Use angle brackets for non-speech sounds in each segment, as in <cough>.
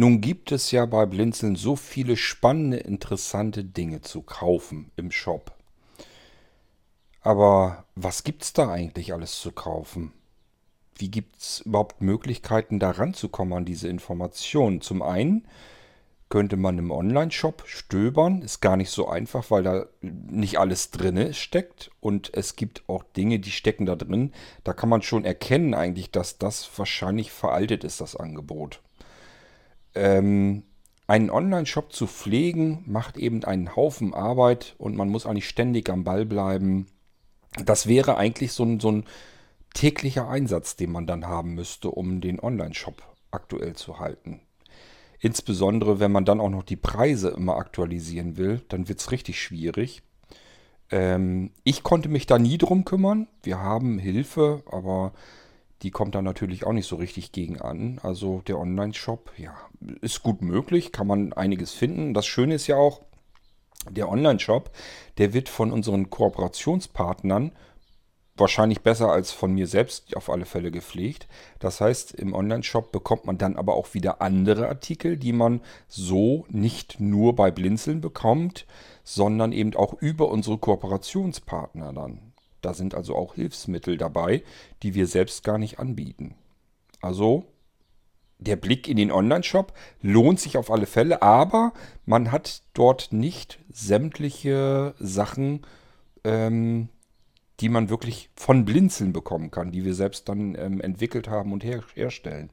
Nun gibt es ja bei Blinzeln so viele spannende, interessante Dinge zu kaufen im Shop. Aber was gibt's da eigentlich alles zu kaufen? Wie gibt's überhaupt Möglichkeiten, da ranzukommen an diese Informationen? Zum einen könnte man im Online-Shop stöbern. Ist gar nicht so einfach, weil da nicht alles drin steckt. Und es gibt auch Dinge, die stecken da drin. Da kann man schon erkennen eigentlich, dass das wahrscheinlich veraltet ist, das Angebot. Ähm, einen Online-Shop zu pflegen, macht eben einen Haufen Arbeit und man muss eigentlich ständig am Ball bleiben. Das wäre eigentlich so ein, so ein täglicher Einsatz, den man dann haben müsste, um den Online-Shop aktuell zu halten. Insbesondere, wenn man dann auch noch die Preise immer aktualisieren will, dann wird es richtig schwierig. Ähm, ich konnte mich da nie drum kümmern. Wir haben Hilfe, aber die kommt dann natürlich auch nicht so richtig gegen an. Also der Online-Shop, ja, ist gut möglich, kann man einiges finden. Das Schöne ist ja auch, der Online-Shop, der wird von unseren Kooperationspartnern wahrscheinlich besser als von mir selbst auf alle Fälle gepflegt. Das heißt, im Online-Shop bekommt man dann aber auch wieder andere Artikel, die man so nicht nur bei Blinzeln bekommt, sondern eben auch über unsere Kooperationspartner dann. Da sind also auch Hilfsmittel dabei, die wir selbst gar nicht anbieten. Also der Blick in den Online-Shop lohnt sich auf alle Fälle, aber man hat dort nicht sämtliche Sachen, ähm, die man wirklich von Blinzeln bekommen kann, die wir selbst dann ähm, entwickelt haben und her herstellen.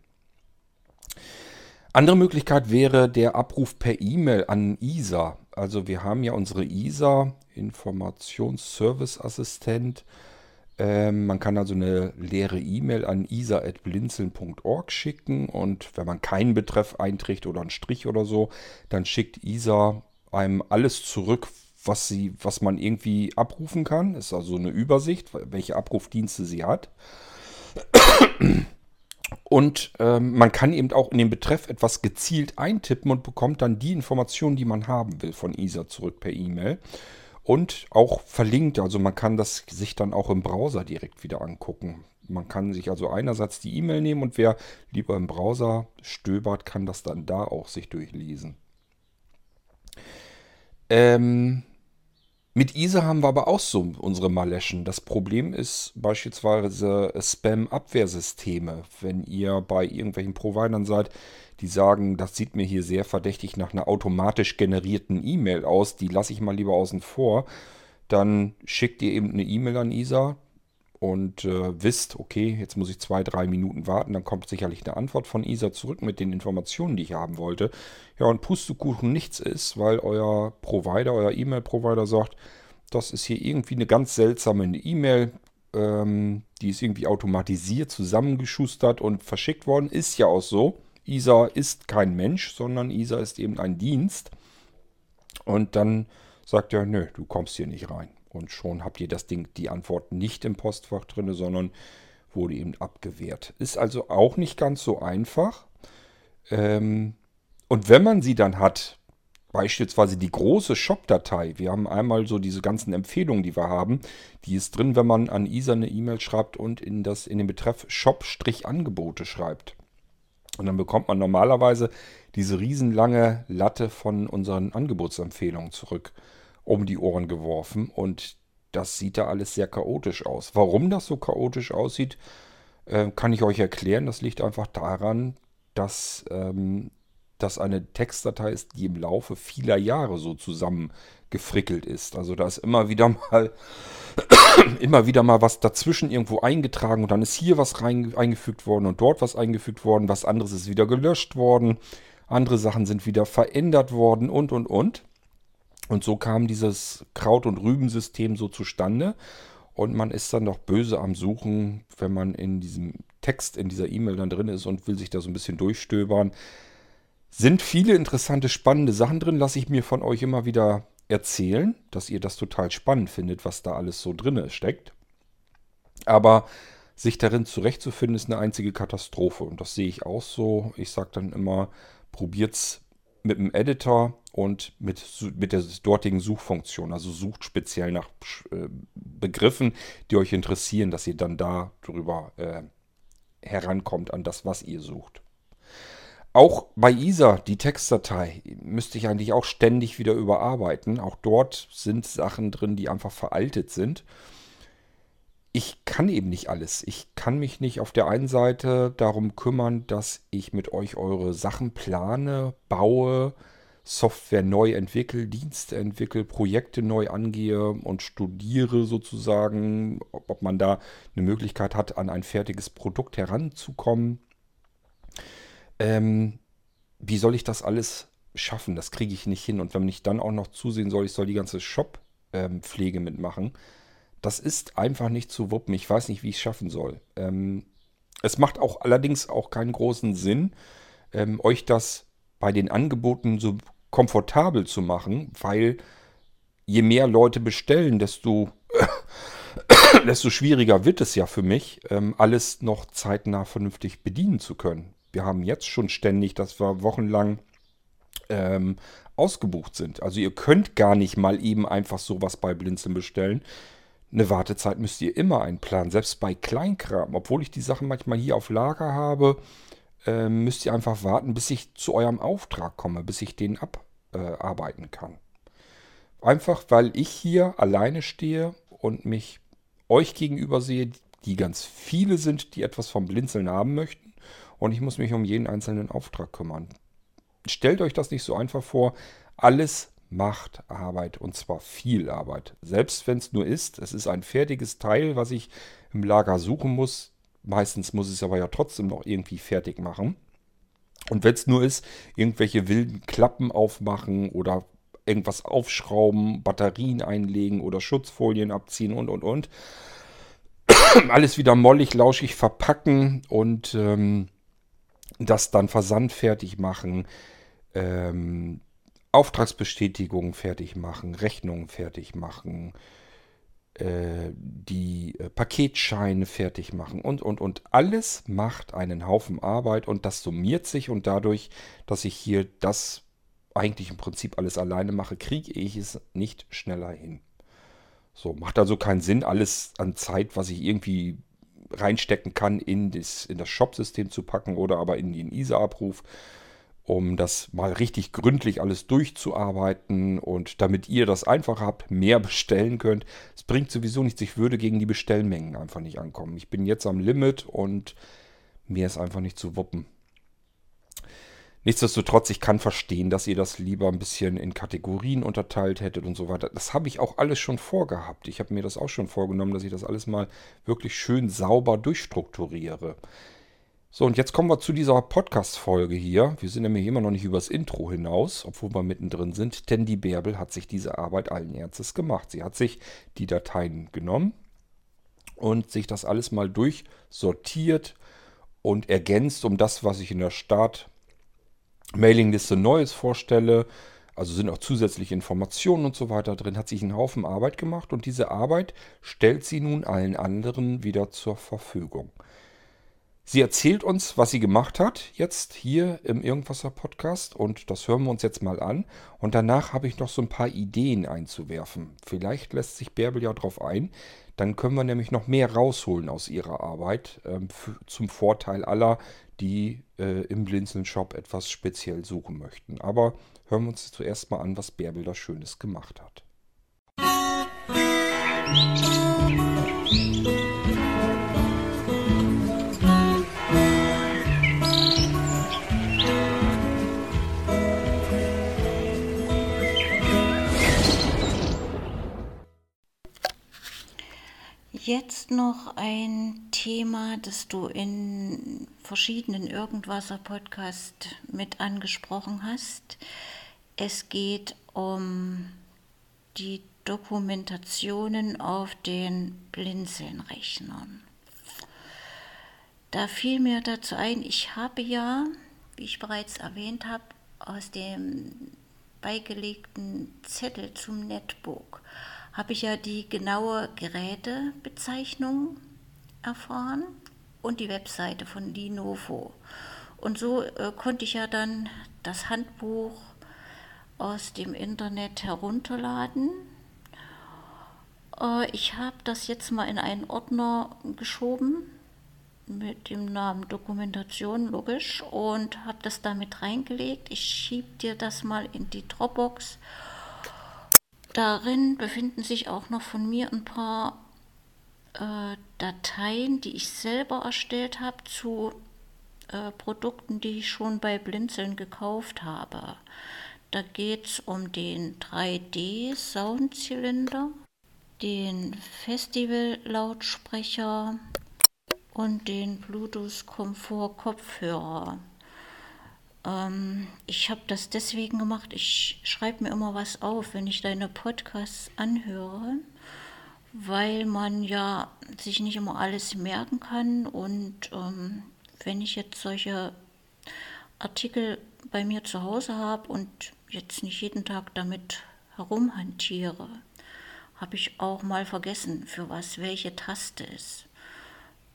Andere Möglichkeit wäre der Abruf per E-Mail an ISA. Also wir haben ja unsere ISA, Informationsservice-Assistent. Ähm, man kann also eine leere E-Mail an isa.blinzeln.org schicken und wenn man keinen Betreff einträgt oder einen Strich oder so, dann schickt ISA einem alles zurück, was, sie, was man irgendwie abrufen kann. Ist also eine Übersicht, welche Abrufdienste sie hat. Und ähm, man kann eben auch in den Betreff etwas gezielt eintippen und bekommt dann die Informationen, die man haben will von ISA zurück per E-Mail. Und auch verlinkt, also man kann das sich dann auch im Browser direkt wieder angucken. Man kann sich also einerseits die E-Mail nehmen und wer lieber im Browser stöbert, kann das dann da auch sich durchlesen. Ähm, mit ISA haben wir aber auch so unsere Maleschen. Das Problem ist beispielsweise Spam-Abwehrsysteme. Wenn ihr bei irgendwelchen Providern seid, die sagen, das sieht mir hier sehr verdächtig nach einer automatisch generierten E-Mail aus, die lasse ich mal lieber außen vor, dann schickt ihr eben eine E-Mail an ISA, und äh, wisst, okay, jetzt muss ich zwei, drei Minuten warten, dann kommt sicherlich eine Antwort von ISA zurück mit den Informationen, die ich haben wollte. Ja, und Pustekuchen nichts ist, weil euer Provider, euer E-Mail-Provider sagt, das ist hier irgendwie eine ganz seltsame E-Mail, ähm, die ist irgendwie automatisiert zusammengeschustert und verschickt worden. Ist ja auch so. ISA ist kein Mensch, sondern ISA ist eben ein Dienst. Und dann sagt er, nö, du kommst hier nicht rein. Und schon habt ihr das Ding, die Antwort nicht im Postfach drin, sondern wurde eben abgewehrt. Ist also auch nicht ganz so einfach. Ähm, und wenn man sie dann hat, beispielsweise die große Shop-Datei, wir haben einmal so diese ganzen Empfehlungen, die wir haben, die ist drin, wenn man an ISA eine E-Mail schreibt und in, das, in den Betreff Shop-Angebote schreibt. Und dann bekommt man normalerweise diese riesenlange Latte von unseren Angebotsempfehlungen zurück um die Ohren geworfen und das sieht da alles sehr chaotisch aus. Warum das so chaotisch aussieht, äh, kann ich euch erklären. Das liegt einfach daran, dass ähm, das eine Textdatei ist, die im Laufe vieler Jahre so zusammengefrickelt ist. Also da ist immer wieder mal <coughs> immer wieder mal was dazwischen irgendwo eingetragen und dann ist hier was rein, eingefügt worden und dort was eingefügt worden, was anderes ist wieder gelöscht worden, andere Sachen sind wieder verändert worden und und und. Und so kam dieses Kraut- und Rübensystem so zustande. Und man ist dann doch böse am Suchen, wenn man in diesem Text, in dieser E-Mail dann drin ist und will sich da so ein bisschen durchstöbern. Sind viele interessante, spannende Sachen drin, lasse ich mir von euch immer wieder erzählen, dass ihr das total spannend findet, was da alles so drin steckt. Aber sich darin zurechtzufinden, ist eine einzige Katastrophe. Und das sehe ich auch so. Ich sage dann immer, probiert's mit dem Editor und mit, mit der dortigen Suchfunktion. Also sucht speziell nach äh, Begriffen, die euch interessieren, dass ihr dann da drüber äh, herankommt an das, was ihr sucht. auch bei ISA, die Textdatei, müsste ich eigentlich auch ständig wieder überarbeiten. Auch dort sind Sachen drin, die einfach veraltet sind. Ich kann eben nicht alles. Ich kann mich nicht auf der einen Seite darum kümmern, dass ich mit euch eure Sachen plane, baue, Software neu entwickle, Dienste entwickle, Projekte neu angehe und studiere sozusagen, ob man da eine Möglichkeit hat, an ein fertiges Produkt heranzukommen. Ähm, wie soll ich das alles schaffen? Das kriege ich nicht hin. Und wenn ich dann auch noch zusehen soll, ich soll die ganze Shop-Pflege ähm, mitmachen, das ist einfach nicht zu wuppen. Ich weiß nicht, wie ich es schaffen soll. Ähm, es macht auch allerdings auch keinen großen Sinn, ähm, euch das bei den Angeboten so komfortabel zu machen, weil je mehr Leute bestellen, desto, <coughs> desto schwieriger wird es ja für mich, ähm, alles noch zeitnah vernünftig bedienen zu können wir haben jetzt schon ständig, dass wir wochenlang ähm, ausgebucht sind. Also ihr könnt gar nicht mal eben einfach sowas bei Blinzeln bestellen. Eine Wartezeit müsst ihr immer einplanen, selbst bei Kleinkram. Obwohl ich die Sachen manchmal hier auf Lager habe, äh, müsst ihr einfach warten, bis ich zu eurem Auftrag komme, bis ich den abarbeiten äh, kann. Einfach weil ich hier alleine stehe und mich euch gegenüber sehe, die ganz viele sind, die etwas vom Blinzeln haben möchten und ich muss mich um jeden einzelnen Auftrag kümmern. Stellt euch das nicht so einfach vor. Alles macht Arbeit und zwar viel Arbeit. Selbst wenn es nur ist, es ist ein fertiges Teil, was ich im Lager suchen muss. Meistens muss ich es aber ja trotzdem noch irgendwie fertig machen. Und wenn es nur ist, irgendwelche wilden Klappen aufmachen oder irgendwas aufschrauben, Batterien einlegen oder Schutzfolien abziehen und und und. <clears throat> Alles wieder mollig, lauschig verpacken und ähm, das dann versandfertig machen, ähm, Auftragsbestätigungen fertig machen, Rechnungen fertig machen, äh, die äh, Paketscheine fertig machen und, und, und. Alles macht einen Haufen Arbeit und das summiert sich und dadurch, dass ich hier das eigentlich im Prinzip alles alleine mache, kriege ich es nicht schneller hin. So, macht also keinen Sinn, alles an Zeit, was ich irgendwie reinstecken kann, in das, in das Shop-System zu packen oder aber in den ISA-Abruf, um das mal richtig gründlich alles durchzuarbeiten und damit ihr das einfach habt, mehr bestellen könnt. Es bringt sowieso nichts, ich würde gegen die Bestellmengen einfach nicht ankommen. Ich bin jetzt am Limit und mir ist einfach nicht zu wuppen. Nichtsdestotrotz, ich kann verstehen, dass ihr das lieber ein bisschen in Kategorien unterteilt hättet und so weiter. Das habe ich auch alles schon vorgehabt. Ich habe mir das auch schon vorgenommen, dass ich das alles mal wirklich schön sauber durchstrukturiere. So, und jetzt kommen wir zu dieser Podcast-Folge hier. Wir sind nämlich immer noch nicht übers Intro hinaus, obwohl wir mittendrin sind, denn die Bärbel hat sich diese Arbeit allen Ernstes gemacht. Sie hat sich die Dateien genommen und sich das alles mal durchsortiert und ergänzt um das, was ich in der Start Mailingliste Neues vorstelle. Also sind auch zusätzliche Informationen und so weiter drin. Hat sich einen Haufen Arbeit gemacht und diese Arbeit stellt sie nun allen anderen wieder zur Verfügung. Sie erzählt uns, was sie gemacht hat, jetzt hier im Irgendwasser Podcast und das hören wir uns jetzt mal an. Und danach habe ich noch so ein paar Ideen einzuwerfen. Vielleicht lässt sich Bärbel ja drauf ein. Dann können wir nämlich noch mehr rausholen aus ihrer Arbeit ähm, zum Vorteil aller, die äh, im Blinzeln-Shop etwas speziell suchen möchten. Aber hören wir uns zuerst mal an, was Bärbel da Schönes gemacht hat. Jetzt noch ein Thema, das du in verschiedenen Irgendwasser-Podcasts mit angesprochen hast. Es geht um die Dokumentationen auf den Blinzeln-Rechnern. Da fiel mir dazu ein, ich habe ja, wie ich bereits erwähnt habe, aus dem beigelegten Zettel zum Netbook habe ich ja die genaue Gerätebezeichnung erfahren und die Webseite von Linovo. Und so äh, konnte ich ja dann das Handbuch aus dem Internet herunterladen. Äh, ich habe das jetzt mal in einen Ordner geschoben mit dem Namen Dokumentation, logisch, und habe das damit reingelegt. Ich schiebe dir das mal in die Dropbox. Darin befinden sich auch noch von mir ein paar äh, Dateien, die ich selber erstellt habe zu äh, Produkten, die ich schon bei Blinzeln gekauft habe. Da geht es um den 3D-Soundzylinder, den Festival-Lautsprecher und den Bluetooth-Komfort-Kopfhörer. Ähm, ich habe das deswegen gemacht, ich schreibe mir immer was auf, wenn ich deine Podcasts anhöre, weil man ja sich nicht immer alles merken kann. Und ähm, wenn ich jetzt solche Artikel bei mir zu Hause habe und jetzt nicht jeden Tag damit herumhantiere, habe ich auch mal vergessen, für was welche Taste ist.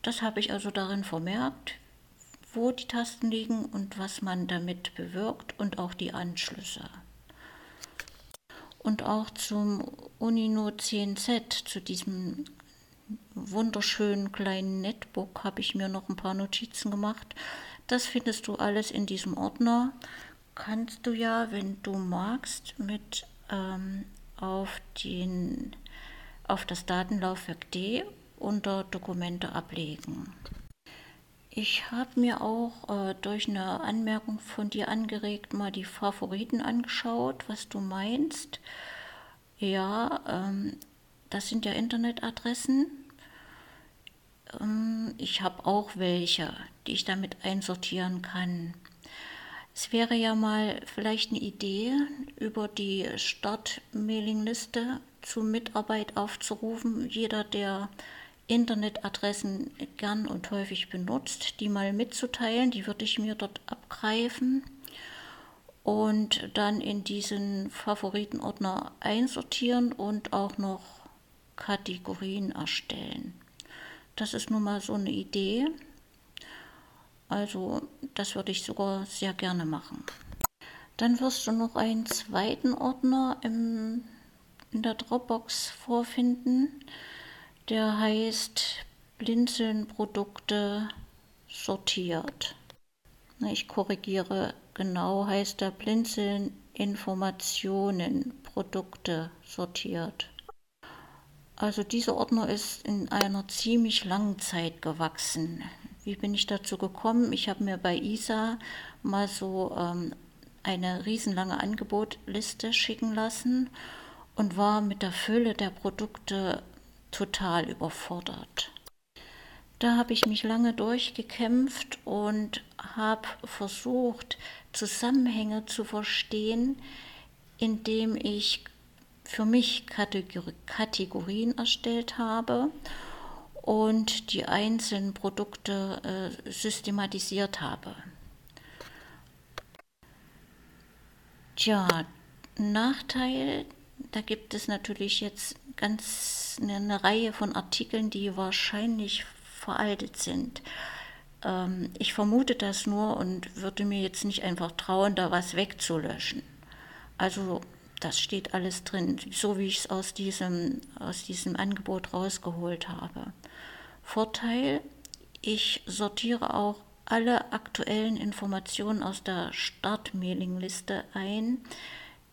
Das habe ich also darin vermerkt, wo die Tasten liegen und was man damit bewirkt und auch die Anschlüsse. Und auch zum Unino 10Z, zu diesem wunderschönen kleinen Netbook, habe ich mir noch ein paar Notizen gemacht. Das findest du alles in diesem Ordner. Kannst du ja, wenn du magst, mit ähm, auf, den, auf das Datenlaufwerk D unter Dokumente ablegen. Ich habe mir auch äh, durch eine Anmerkung von dir angeregt mal die Favoriten angeschaut, was du meinst. Ja, ähm, das sind ja Internetadressen. Ähm, ich habe auch welche, die ich damit einsortieren kann. Es wäre ja mal vielleicht eine Idee, über die Start-Mailing-Liste zur Mitarbeit aufzurufen. Jeder, der Internetadressen gern und häufig benutzt, die mal mitzuteilen. Die würde ich mir dort abgreifen und dann in diesen Favoritenordner einsortieren und auch noch Kategorien erstellen. Das ist nun mal so eine Idee. Also das würde ich sogar sehr gerne machen. Dann wirst du noch einen zweiten Ordner im, in der Dropbox vorfinden der heißt Blinzeln-Produkte sortiert. Ich korrigiere, genau heißt der Blinzeln Informationen Produkte sortiert. Also dieser Ordner ist in einer ziemlich langen Zeit gewachsen. Wie bin ich dazu gekommen? Ich habe mir bei ISA mal so ähm, eine riesenlange Angebotliste schicken lassen und war mit der Fülle der Produkte total überfordert. Da habe ich mich lange durchgekämpft und habe versucht, Zusammenhänge zu verstehen, indem ich für mich Kategorien erstellt habe und die einzelnen Produkte äh, systematisiert habe. Tja, Nachteil, da gibt es natürlich jetzt ganz eine, eine Reihe von Artikeln, die wahrscheinlich veraltet sind. Ähm, ich vermute das nur und würde mir jetzt nicht einfach trauen, da was wegzulöschen. Also das steht alles drin, so wie ich es aus diesem, aus diesem Angebot rausgeholt habe. Vorteil, ich sortiere auch alle aktuellen Informationen aus der Start-Mailing-Liste ein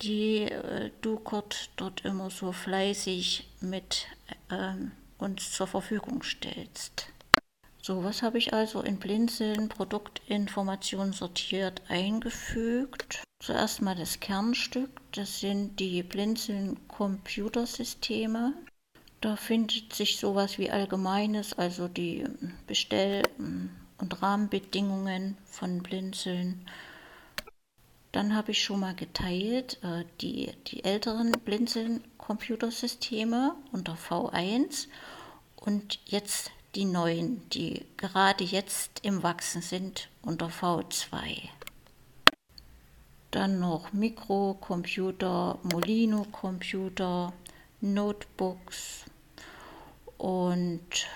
die äh, du Kurt dort immer so fleißig mit ähm, uns zur Verfügung stellst. So, was habe ich also in Blinzeln Produktinformationen sortiert eingefügt? Zuerst mal das Kernstück, das sind die Blinzeln Computersysteme. Da findet sich sowas wie Allgemeines, also die Bestell- und Rahmenbedingungen von Blinzeln dann habe ich schon mal geteilt äh, die, die älteren Blinzeln-Computersysteme unter V1 und jetzt die neuen, die gerade jetzt im Wachsen sind unter V2. Dann noch Mikrocomputer, Molino-Computer, Notebooks und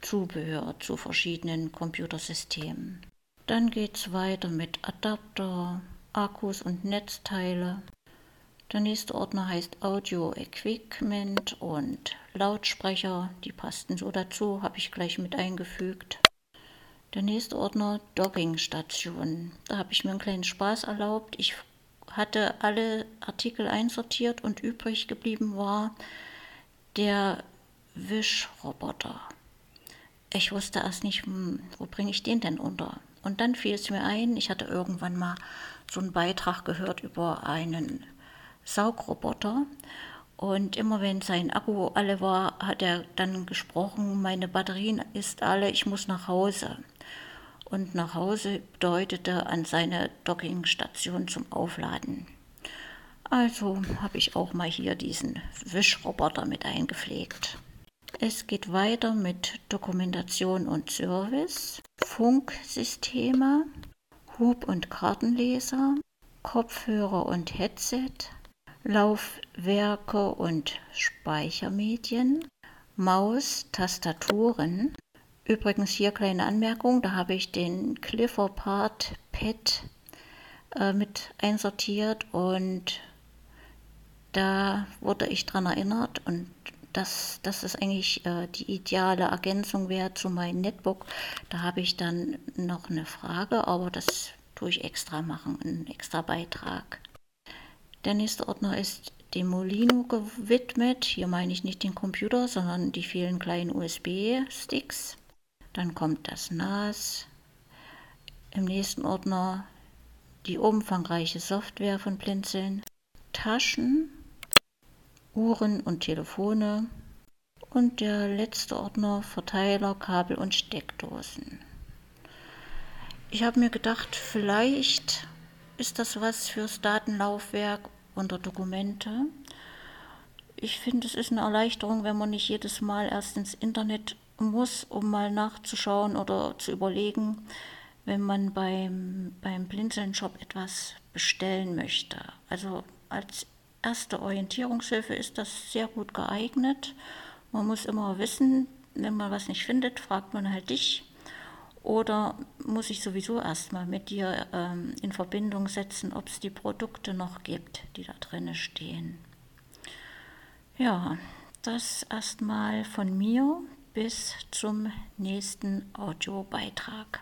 Zubehör zu verschiedenen Computersystemen. Dann geht es weiter mit Adapter, Akkus und Netzteile. Der nächste Ordner heißt Audio Equipment und Lautsprecher. Die passten so dazu, habe ich gleich mit eingefügt. Der nächste Ordner Dockingstation. Da habe ich mir einen kleinen Spaß erlaubt. Ich hatte alle Artikel einsortiert und übrig geblieben war der Wischroboter. Ich wusste erst nicht, hm, wo bringe ich den denn unter. Und dann fiel es mir ein, ich hatte irgendwann mal so einen Beitrag gehört über einen Saugroboter. Und immer wenn sein Akku alle war, hat er dann gesprochen, meine Batterien ist alle, ich muss nach Hause. Und nach Hause bedeutete an seine Dockingstation zum Aufladen. Also habe ich auch mal hier diesen Wischroboter mit eingepflegt. Es geht weiter mit Dokumentation und Service, Funksysteme, Hub- und Kartenleser, Kopfhörer und Headset, Laufwerke und Speichermedien, Maus, Tastaturen. Übrigens hier kleine Anmerkung, da habe ich den Clifford Pad äh, mit einsortiert und da wurde ich daran erinnert und dass, dass es eigentlich äh, die ideale Ergänzung wäre zu meinem Netbook. Da habe ich dann noch eine Frage, aber das tue ich extra machen, einen extra Beitrag. Der nächste Ordner ist dem Molino gewidmet. Hier meine ich nicht den Computer, sondern die vielen kleinen USB-Sticks. Dann kommt das NAS. Im nächsten Ordner die umfangreiche Software von Blinzeln. Taschen, Uhren und Telefone und der letzte Ordner Verteiler, Kabel und Steckdosen. Ich habe mir gedacht, vielleicht ist das was fürs Datenlaufwerk unter Dokumente. Ich finde, es ist eine Erleichterung, wenn man nicht jedes Mal erst ins Internet muss, um mal nachzuschauen oder zu überlegen, wenn man beim, beim Blinzeln-Shop etwas bestellen möchte. Also als erste Orientierungshilfe ist das sehr gut geeignet. Man muss immer wissen, wenn man was nicht findet, fragt man halt dich. Oder muss ich sowieso erstmal mit dir ähm, in Verbindung setzen, ob es die Produkte noch gibt, die da drin stehen. Ja, das erstmal von mir bis zum nächsten Audiobeitrag.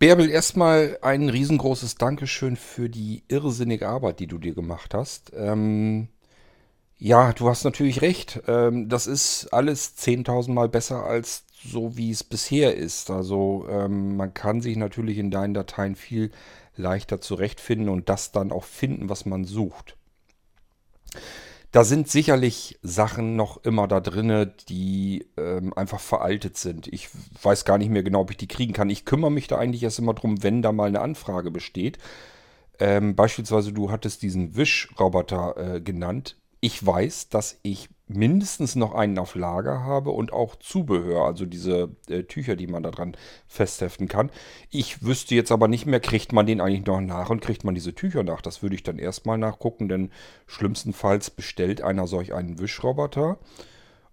Bärbel, erstmal ein riesengroßes Dankeschön für die irrsinnige Arbeit, die du dir gemacht hast. Ähm, ja, du hast natürlich recht. Ähm, das ist alles 10.000 Mal besser als so, wie es bisher ist. Also ähm, man kann sich natürlich in deinen Dateien viel leichter zurechtfinden und das dann auch finden, was man sucht. Da sind sicherlich Sachen noch immer da drinne, die ähm, einfach veraltet sind. Ich weiß gar nicht mehr genau, ob ich die kriegen kann. Ich kümmere mich da eigentlich erst immer drum, wenn da mal eine Anfrage besteht. Ähm, beispielsweise, du hattest diesen Wischroboter äh, genannt. Ich weiß, dass ich mindestens noch einen auf Lager habe und auch Zubehör, also diese äh, Tücher, die man da dran festheften kann. Ich wüsste jetzt aber nicht mehr, kriegt man den eigentlich noch nach und kriegt man diese Tücher nach? Das würde ich dann erstmal nachgucken, denn schlimmstenfalls bestellt einer solch einen Wischroboter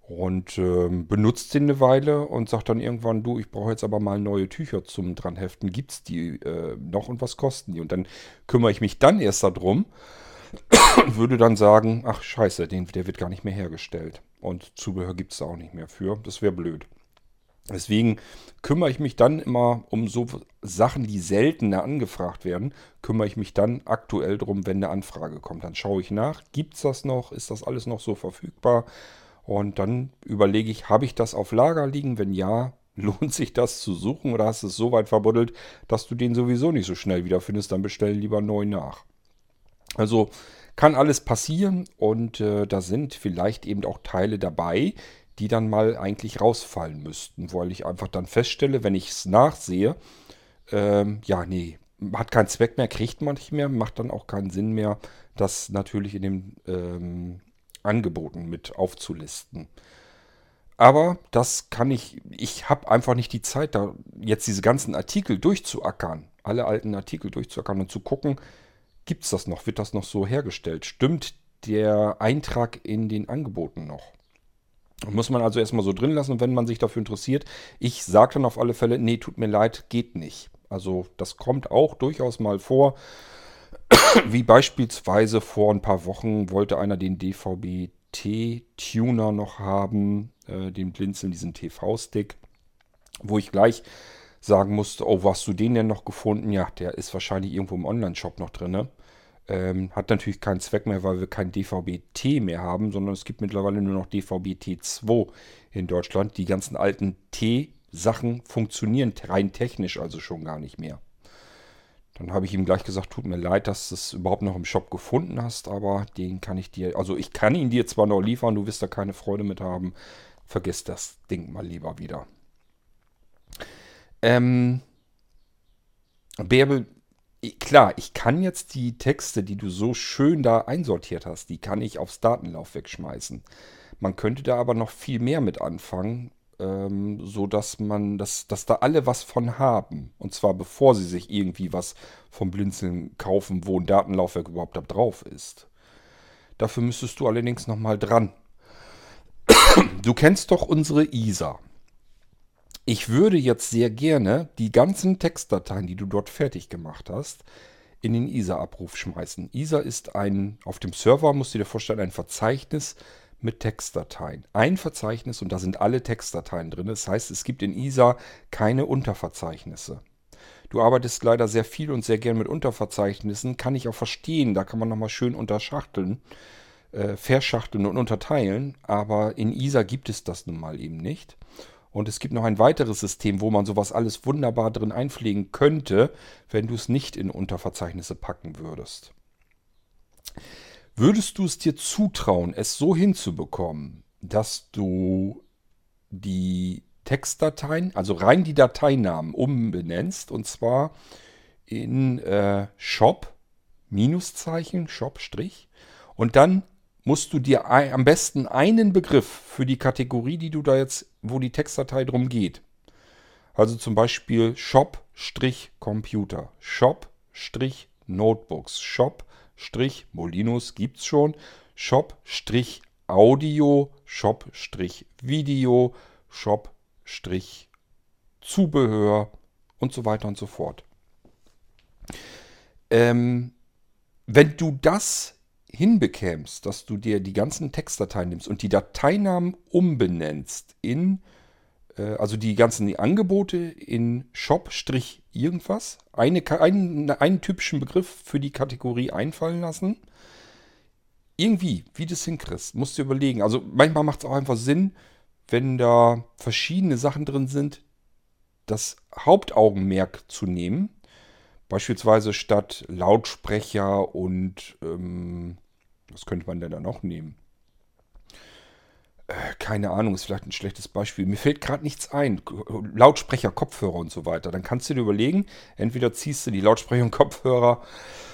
und äh, benutzt den eine Weile und sagt dann irgendwann, du, ich brauche jetzt aber mal neue Tücher zum dran heften. Gibt es die äh, noch und was kosten die? Und dann kümmere ich mich dann erst darum und würde dann sagen, ach scheiße, den, der wird gar nicht mehr hergestellt. Und Zubehör gibt es auch nicht mehr für. Das wäre blöd. Deswegen kümmere ich mich dann immer um so Sachen, die seltener angefragt werden, kümmere ich mich dann aktuell drum, wenn eine Anfrage kommt. Dann schaue ich nach, gibt es das noch, ist das alles noch so verfügbar? Und dann überlege ich, habe ich das auf Lager liegen? Wenn ja, <laughs> lohnt sich das zu suchen oder hast du es so weit verbuddelt, dass du den sowieso nicht so schnell wiederfindest, dann bestell lieber neu nach. Also kann alles passieren und äh, da sind vielleicht eben auch Teile dabei, die dann mal eigentlich rausfallen müssten, weil ich einfach dann feststelle, wenn ich es nachsehe, ähm, ja, nee, hat keinen Zweck mehr, kriegt man nicht mehr, macht dann auch keinen Sinn mehr, das natürlich in den ähm, Angeboten mit aufzulisten. Aber das kann ich, ich habe einfach nicht die Zeit, da jetzt diese ganzen Artikel durchzuackern, alle alten Artikel durchzuackern und zu gucken, Gibt es das noch? Wird das noch so hergestellt? Stimmt der Eintrag in den Angeboten noch? Muss man also erstmal so drin lassen, wenn man sich dafür interessiert. Ich sage dann auf alle Fälle, nee, tut mir leid, geht nicht. Also das kommt auch durchaus mal vor. <coughs> Wie beispielsweise vor ein paar Wochen wollte einer den DVB-T-Tuner noch haben, äh, den Blinzeln, diesen TV-Stick. wo ich gleich sagen musste, oh, wo hast du den denn noch gefunden? Ja, der ist wahrscheinlich irgendwo im Online-Shop noch drin. Ähm, hat natürlich keinen Zweck mehr, weil wir kein DVB-T mehr haben, sondern es gibt mittlerweile nur noch DVB-T2 in Deutschland. Die ganzen alten T-Sachen funktionieren rein technisch also schon gar nicht mehr. Dann habe ich ihm gleich gesagt, tut mir leid, dass du es überhaupt noch im Shop gefunden hast, aber den kann ich dir, also ich kann ihn dir zwar noch liefern, du wirst da keine Freude mit haben. Vergiss das Ding mal lieber wieder. Ähm, Bärbel, klar, ich kann jetzt die Texte, die du so schön da einsortiert hast, die kann ich aufs Datenlauf wegschmeißen. Man könnte da aber noch viel mehr mit anfangen, ähm, so dass man, dass, dass da alle was von haben. Und zwar bevor sie sich irgendwie was vom Blinzeln kaufen, wo ein Datenlaufwerk überhaupt da drauf ist. Dafür müsstest du allerdings nochmal dran. Du kennst doch unsere ISA. Ich würde jetzt sehr gerne die ganzen Textdateien, die du dort fertig gemacht hast, in den ISA-Abruf schmeißen. ISA ist ein, auf dem Server, musst du dir vorstellen, ein Verzeichnis mit Textdateien. Ein Verzeichnis und da sind alle Textdateien drin. Das heißt, es gibt in ISA keine Unterverzeichnisse. Du arbeitest leider sehr viel und sehr gern mit Unterverzeichnissen. Kann ich auch verstehen. Da kann man nochmal schön unterschachteln, äh, verschachteln und unterteilen. Aber in ISA gibt es das nun mal eben nicht. Und es gibt noch ein weiteres System, wo man sowas alles wunderbar drin einpflegen könnte, wenn du es nicht in Unterverzeichnisse packen würdest. Würdest du es dir zutrauen, es so hinzubekommen, dass du die Textdateien, also rein die Dateinamen umbenennst und zwar in äh, Shop, Minuszeichen, Shop, Strich und dann musst du dir am besten einen Begriff für die Kategorie, die du da jetzt, wo die Textdatei drum geht. Also zum Beispiel Shop-Computer, Shop-Notebooks, Shop-Molinos gibt's schon, Shop-Audio, Shop-Video, Shop-Zubehör und so weiter und so fort. Ähm, wenn du das hinbekämst, dass du dir die ganzen Textdateien nimmst und die Dateinamen umbenennst in, äh, also die ganzen Angebote in Shop irgendwas, eine, einen, einen typischen Begriff für die Kategorie einfallen lassen. Irgendwie, wie du das hinkriegst, musst du überlegen. Also manchmal macht es auch einfach Sinn, wenn da verschiedene Sachen drin sind, das Hauptaugenmerk zu nehmen. Beispielsweise statt Lautsprecher und ähm, was könnte man denn da noch nehmen? Äh, keine Ahnung, ist vielleicht ein schlechtes Beispiel. Mir fällt gerade nichts ein. Lautsprecher, Kopfhörer und so weiter. Dann kannst du dir überlegen, entweder ziehst du die Lautsprecher und Kopfhörer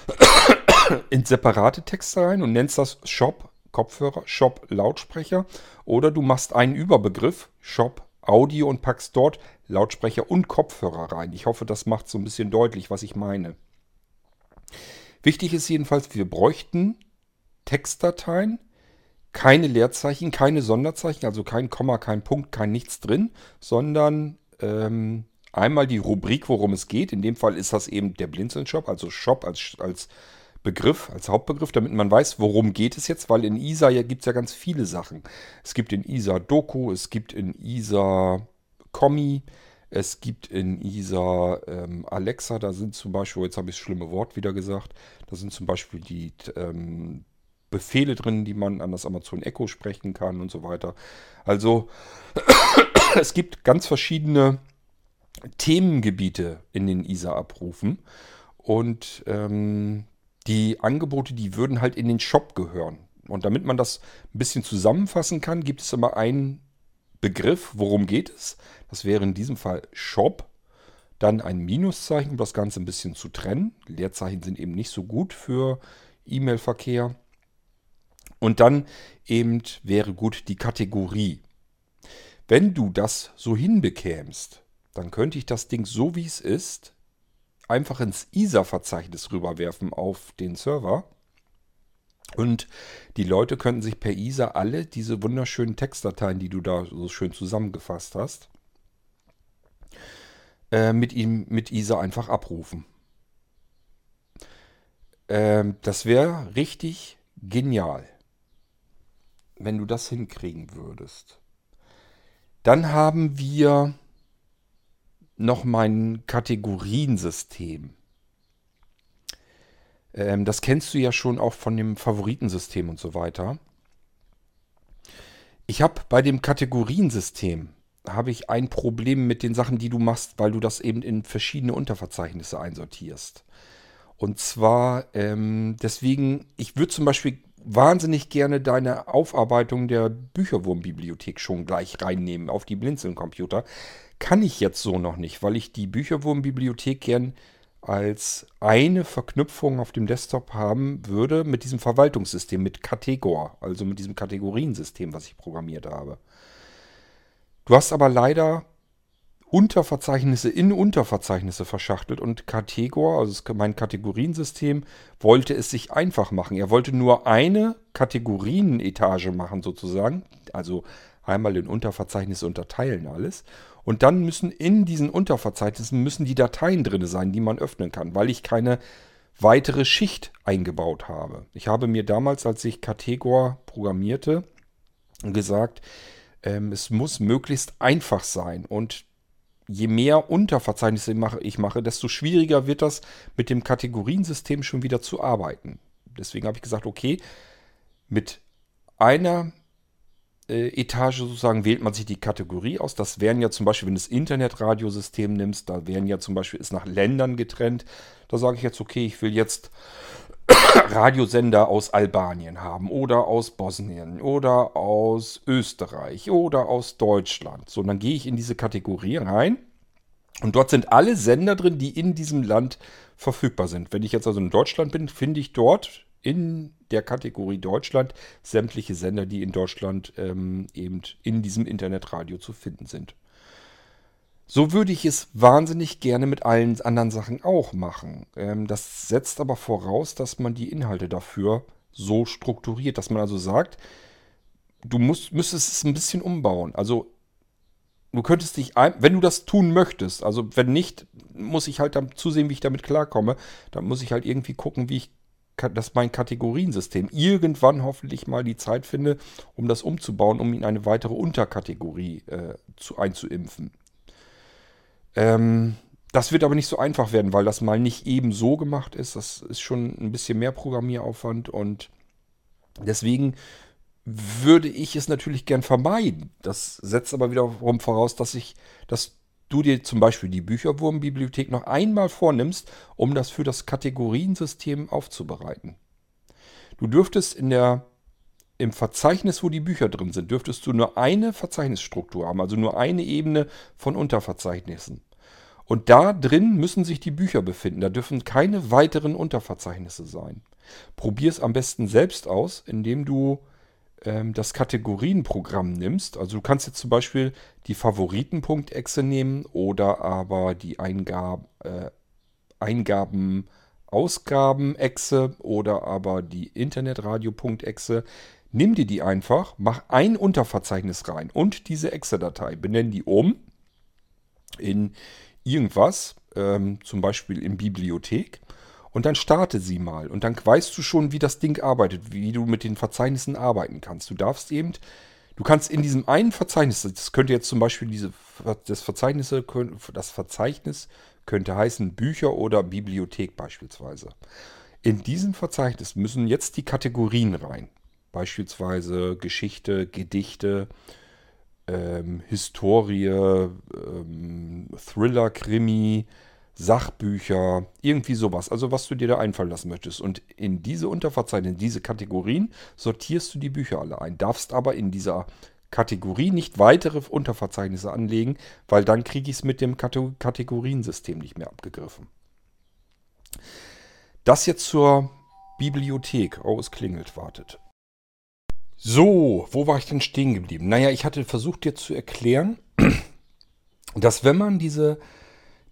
<coughs> in separate Texte rein und nennst das Shop Kopfhörer, Shop Lautsprecher. Oder du machst einen Überbegriff, Shop Audio und packst dort Lautsprecher und Kopfhörer rein. Ich hoffe, das macht so ein bisschen deutlich, was ich meine. Wichtig ist jedenfalls, wir bräuchten Textdateien, keine Leerzeichen, keine Sonderzeichen, also kein Komma, kein Punkt, kein nichts drin, sondern ähm, einmal die Rubrik, worum es geht. In dem Fall ist das eben der Blinzeln-Shop, also Shop als, als Begriff, als Hauptbegriff, damit man weiß, worum geht es jetzt, weil in ISA ja, gibt es ja ganz viele Sachen. Es gibt in ISA Doku, es gibt in ISA Kommi, es gibt in ISA ähm, Alexa, da sind zum Beispiel, jetzt habe ich das schlimme Wort wieder gesagt, da sind zum Beispiel die ähm, Befehle drin, die man an das Amazon Echo sprechen kann und so weiter. Also <coughs> es gibt ganz verschiedene Themengebiete in den ISA-Abrufen und ähm, die Angebote, die würden halt in den Shop gehören. Und damit man das ein bisschen zusammenfassen kann, gibt es immer einen Begriff, worum geht es. Das wäre in diesem Fall Shop. Dann ein Minuszeichen, um das Ganze ein bisschen zu trennen. Leerzeichen sind eben nicht so gut für E-Mail-Verkehr. Und dann eben wäre gut die Kategorie. Wenn du das so hinbekämst, dann könnte ich das Ding so wie es ist einfach ins ISA-Verzeichnis rüberwerfen auf den Server. Und die Leute könnten sich per ISA alle diese wunderschönen Textdateien, die du da so schön zusammengefasst hast, äh, mit ihm mit ISA einfach abrufen. Ähm, das wäre richtig genial wenn du das hinkriegen würdest. Dann haben wir noch mein Kategoriensystem. Ähm, das kennst du ja schon auch von dem Favoritensystem und so weiter. Ich habe bei dem Kategoriensystem habe ich ein Problem mit den Sachen, die du machst, weil du das eben in verschiedene Unterverzeichnisse einsortierst. Und zwar ähm, deswegen, ich würde zum Beispiel wahnsinnig gerne deine Aufarbeitung der Bücherwurmbibliothek schon gleich reinnehmen auf die Blinzeln-Computer. Kann ich jetzt so noch nicht, weil ich die Bücherwurmbibliothek gern als eine Verknüpfung auf dem Desktop haben würde mit diesem Verwaltungssystem, mit Kategor, also mit diesem Kategoriensystem, was ich programmiert habe. Du hast aber leider Unterverzeichnisse in Unterverzeichnisse verschachtelt und Kategor, also mein Kategoriensystem, wollte es sich einfach machen. Er wollte nur eine Kategorienetage machen sozusagen, also einmal in Unterverzeichnisse unterteilen alles. Und dann müssen in diesen Unterverzeichnissen müssen die Dateien drin sein, die man öffnen kann, weil ich keine weitere Schicht eingebaut habe. Ich habe mir damals, als ich Kategor programmierte, gesagt, ähm, es muss möglichst einfach sein. Und je mehr Unterverzeichnisse ich mache, desto schwieriger wird das mit dem Kategoriensystem schon wieder zu arbeiten. Deswegen habe ich gesagt, okay, mit einer Etage sozusagen wählt man sich die Kategorie aus. Das wären ja zum Beispiel, wenn du das Internetradiosystem nimmst, da wären ja zum Beispiel, ist nach Ländern getrennt. Da sage ich jetzt, okay, ich will jetzt <coughs> Radiosender aus Albanien haben oder aus Bosnien oder aus Österreich oder aus Deutschland. So, dann gehe ich in diese Kategorie rein und dort sind alle Sender drin, die in diesem Land verfügbar sind. Wenn ich jetzt also in Deutschland bin, finde ich dort in der Kategorie Deutschland sämtliche Sender, die in Deutschland ähm, eben in diesem Internetradio zu finden sind. So würde ich es wahnsinnig gerne mit allen anderen Sachen auch machen. Ähm, das setzt aber voraus, dass man die Inhalte dafür so strukturiert, dass man also sagt, du musst, müsstest es ein bisschen umbauen. Also du könntest dich, ein, wenn du das tun möchtest, also wenn nicht, muss ich halt dann zusehen, wie ich damit klarkomme. Dann muss ich halt irgendwie gucken, wie ich dass mein Kategoriensystem irgendwann hoffentlich mal die Zeit finde, um das umzubauen, um in eine weitere Unterkategorie äh, zu, einzuimpfen. Ähm, das wird aber nicht so einfach werden, weil das mal nicht eben so gemacht ist. Das ist schon ein bisschen mehr Programmieraufwand und deswegen würde ich es natürlich gern vermeiden. Das setzt aber wiederum voraus, dass ich, dass du dir zum Beispiel die Bücherwurmbibliothek noch einmal vornimmst, um das für das Kategoriensystem aufzubereiten. Du dürftest in der im Verzeichnis, wo die Bücher drin sind, dürftest du nur eine Verzeichnisstruktur haben, also nur eine Ebene von Unterverzeichnissen. Und da drin müssen sich die Bücher befinden. Da dürfen keine weiteren Unterverzeichnisse sein. Probier es am besten selbst aus, indem du ähm, das Kategorienprogramm nimmst. Also du kannst jetzt zum Beispiel die Favoriten.exe nehmen oder aber die Eingab, äh, Eingaben Ausgaben-Exe oder aber die Internetradio.exe. Nimm dir die einfach, mach ein Unterverzeichnis rein und diese Exe-Datei. Benenn die um in irgendwas, ähm, zum Beispiel in Bibliothek. Und dann starte sie mal. Und dann weißt du schon, wie das Ding arbeitet, wie du mit den Verzeichnissen arbeiten kannst. Du darfst eben, du kannst in diesem einen Verzeichnis, das könnte jetzt zum Beispiel diese, das Verzeichnis, das Verzeichnis könnte heißen Bücher oder Bibliothek beispielsweise. In diesem Verzeichnis müssen jetzt die Kategorien rein. Beispielsweise Geschichte, Gedichte, ähm, Historie, ähm, Thriller, Krimi, Sachbücher, irgendwie sowas. Also was du dir da einfallen lassen möchtest. Und in diese Unterverzeichnisse, in diese Kategorien sortierst du die Bücher alle ein. Darfst aber in dieser Kategorie nicht weitere Unterverzeichnisse anlegen, weil dann kriege ich es mit dem Kategoriensystem nicht mehr abgegriffen. Das jetzt zur Bibliothek. Oh, es klingelt, wartet. So, wo war ich denn stehen geblieben? Naja, ich hatte versucht dir zu erklären, <clears throat> dass wenn man diese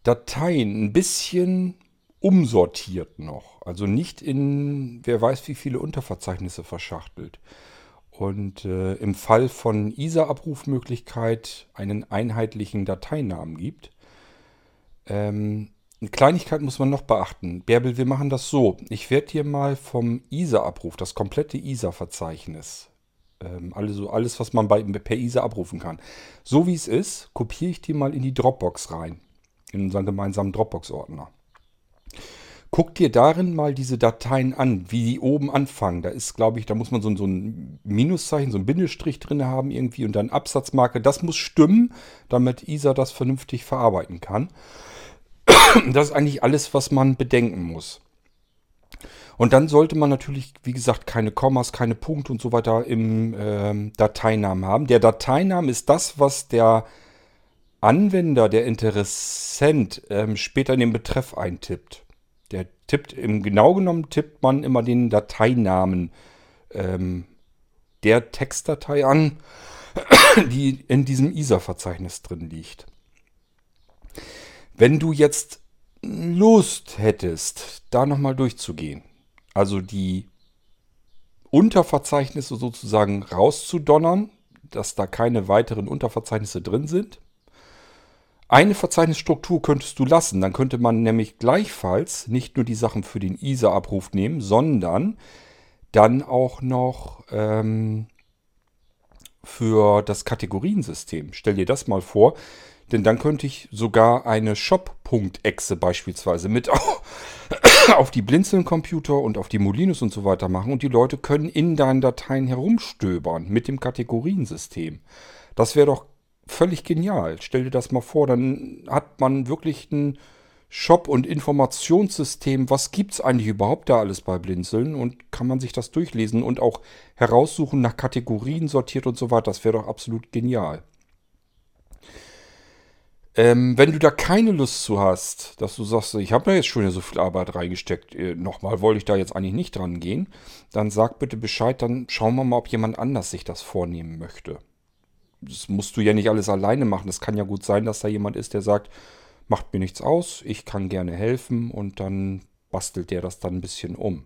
Dateien ein bisschen umsortiert noch. Also nicht in, wer weiß wie viele Unterverzeichnisse verschachtelt. Und äh, im Fall von ISA-Abrufmöglichkeit einen einheitlichen Dateinamen gibt. Ähm, eine Kleinigkeit muss man noch beachten. Bärbel, wir machen das so. Ich werde dir mal vom ISA-Abruf, das komplette ISA-Verzeichnis, ähm, alles, alles, was man bei, per ISA abrufen kann, so wie es ist, kopiere ich dir mal in die Dropbox rein. In unseren gemeinsamen Dropbox-Ordner. Guck dir darin mal diese Dateien an, wie die oben anfangen. Da ist, glaube ich, da muss man so, so ein Minuszeichen, so ein Bindestrich drin haben irgendwie und dann Absatzmarke. Das muss stimmen, damit ISA das vernünftig verarbeiten kann. <clears throat> Das ist eigentlich alles, was man bedenken muss. Und dann sollte man natürlich, wie gesagt, keine Kommas, keine Punkte und so weiter im äh, Dateinamen haben. Der Dateiname ist das, was der Anwender, der Interessent, ähm, später in den Betreff eintippt der tippt, im genau genommen tippt man immer den Dateinamen ähm, der Textdatei an, <coughs> die in diesem ISA-Verzeichnis drin liegt. Wenn du jetzt Lust hättest, da nochmal durchzugehen, also die Unterverzeichnisse sozusagen rauszudonnern, dass da keine weiteren Unterverzeichnisse drin sind, eine Verzeichnisstruktur könntest du lassen. Dann könnte man nämlich gleichfalls nicht nur die Sachen für den ISA-Abruf nehmen, sondern dann auch noch ähm, für das Kategoriensystem. Stell dir das mal vor, denn dann könnte ich sogar eine Shop.exe beispielsweise mit <coughs> auf die Blinzeln-Computer und auf die Molinos und so weiter machen und die Leute können in deinen Dateien herumstöbern mit dem Kategoriensystem. Das wäre doch völlig genial. Stell dir das mal vor, dann hat man wirklich ein Shop- und Informationssystem. Was gibt es eigentlich überhaupt da alles bei Blinzeln? Und kann man sich das durchlesen und auch heraussuchen, nach Kategorien sortiert und so weiter. Das wäre doch absolut genial. Ähm, wenn du da keine Lust zu hast, dass du sagst, ich habe da jetzt schon so viel Arbeit reingesteckt, äh, nochmal wollte ich da jetzt eigentlich nicht dran gehen, dann sag bitte Bescheid, dann schauen wir mal, ob jemand anders sich das vornehmen möchte das musst du ja nicht alles alleine machen. Es kann ja gut sein, dass da jemand ist, der sagt, macht mir nichts aus, ich kann gerne helfen und dann bastelt der das dann ein bisschen um.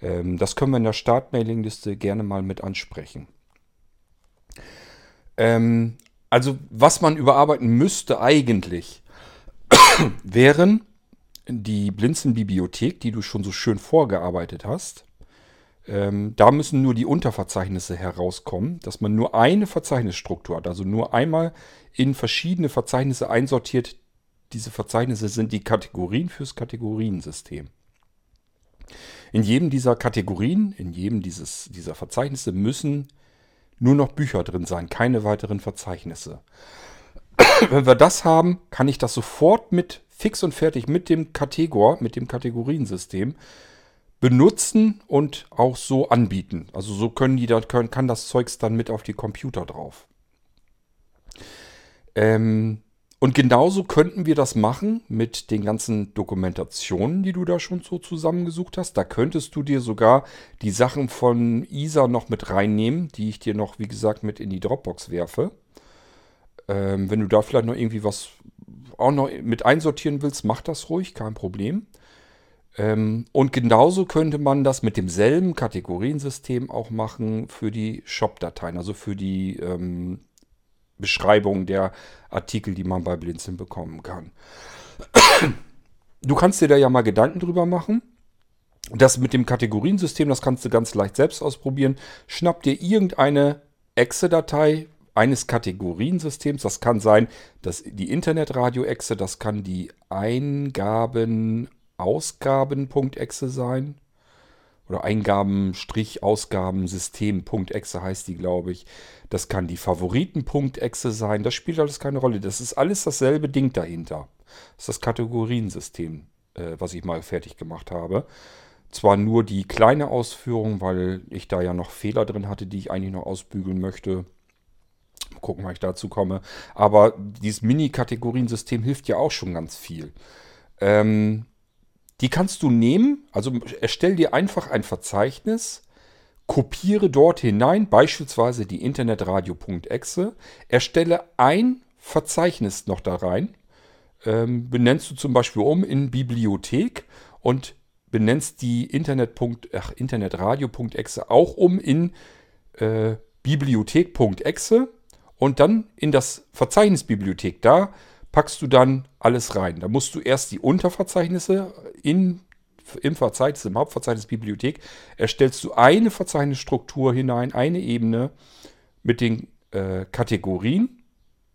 Ähm, das können wir in der Startmailingliste gerne mal mit ansprechen. Ähm, also was man überarbeiten müsste eigentlich, <clears throat> wären die Blinzen-Bibliothek, die du schon so schön vorgearbeitet hast. Ähm, da müssen nur die Unterverzeichnisse herauskommen, dass man nur eine Verzeichnisstruktur hat, also nur einmal in verschiedene Verzeichnisse einsortiert. Diese Verzeichnisse sind die Kategorien fürs Kategoriensystem. In jedem dieser Kategorien, in jedem dieses, dieser Verzeichnisse müssen nur noch Bücher drin sein, keine weiteren Verzeichnisse. <clears throat> Wenn wir das haben, kann ich das sofort mit fix und fertig mit dem Kategor, mit dem Kategoriensystem benutzen und auch so anbieten. Also so können die, da können, kann das Zeugs dann mit auf die Computer drauf. Ähm, und genauso könnten wir das machen mit den ganzen Dokumentationen, die du da schon so zusammengesucht hast. Da könntest du dir sogar die Sachen von ISA noch mit reinnehmen, die ich dir noch, wie gesagt, mit in die Dropbox werfe. Ähm, wenn du da vielleicht noch irgendwie was auch noch mit einsortieren willst, mach das ruhig, kein Problem. Ähm, und genauso könnte man das mit demselben Kategoriensystem auch machen für die Shop-Dateien, also für die ähm, Beschreibung der Artikel, die man bei Blinzeln bekommen kann. Du kannst dir da ja mal Gedanken drüber machen. Das mit dem Kategoriensystem, das kannst du ganz leicht selbst ausprobieren. Schnapp dir irgendeine Exe-Datei eines Kategoriensystems. Das kann sein, dass die Internetradio-Exe, das kann die Eingaben Ausgaben.exe sein. Oder Eingaben-Ausgabensystem.exe heißt die, glaube ich. Das kann die Favoriten.exe sein. Das spielt alles keine Rolle. Das ist alles dasselbe Ding dahinter. Das ist das Kategoriensystem, äh, was ich mal fertig gemacht habe. Zwar nur die kleine Ausführung, weil ich da ja noch Fehler drin hatte, die ich eigentlich noch ausbügeln möchte. Mal gucken, wann ich dazu komme. Aber dieses Mini-Kategoriensystem hilft ja auch schon ganz viel. Ähm, die kannst du nehmen, also erstell dir einfach ein Verzeichnis, kopiere dort hinein, beispielsweise die internetradio.exe, erstelle ein Verzeichnis noch da rein, ähm, benennst du zum Beispiel um in Bibliothek und benennst die Internet ach, internetradio.exe auch um in äh, Bibliothek.exe und dann in das Verzeichnis Bibliothek da packst du dann alles rein. Da musst du erst die Unterverzeichnisse in, im Verzeichnis, im Hauptverzeichnis Bibliothek, erstellst du eine Verzeichnisstruktur hinein, eine Ebene mit den äh, Kategorien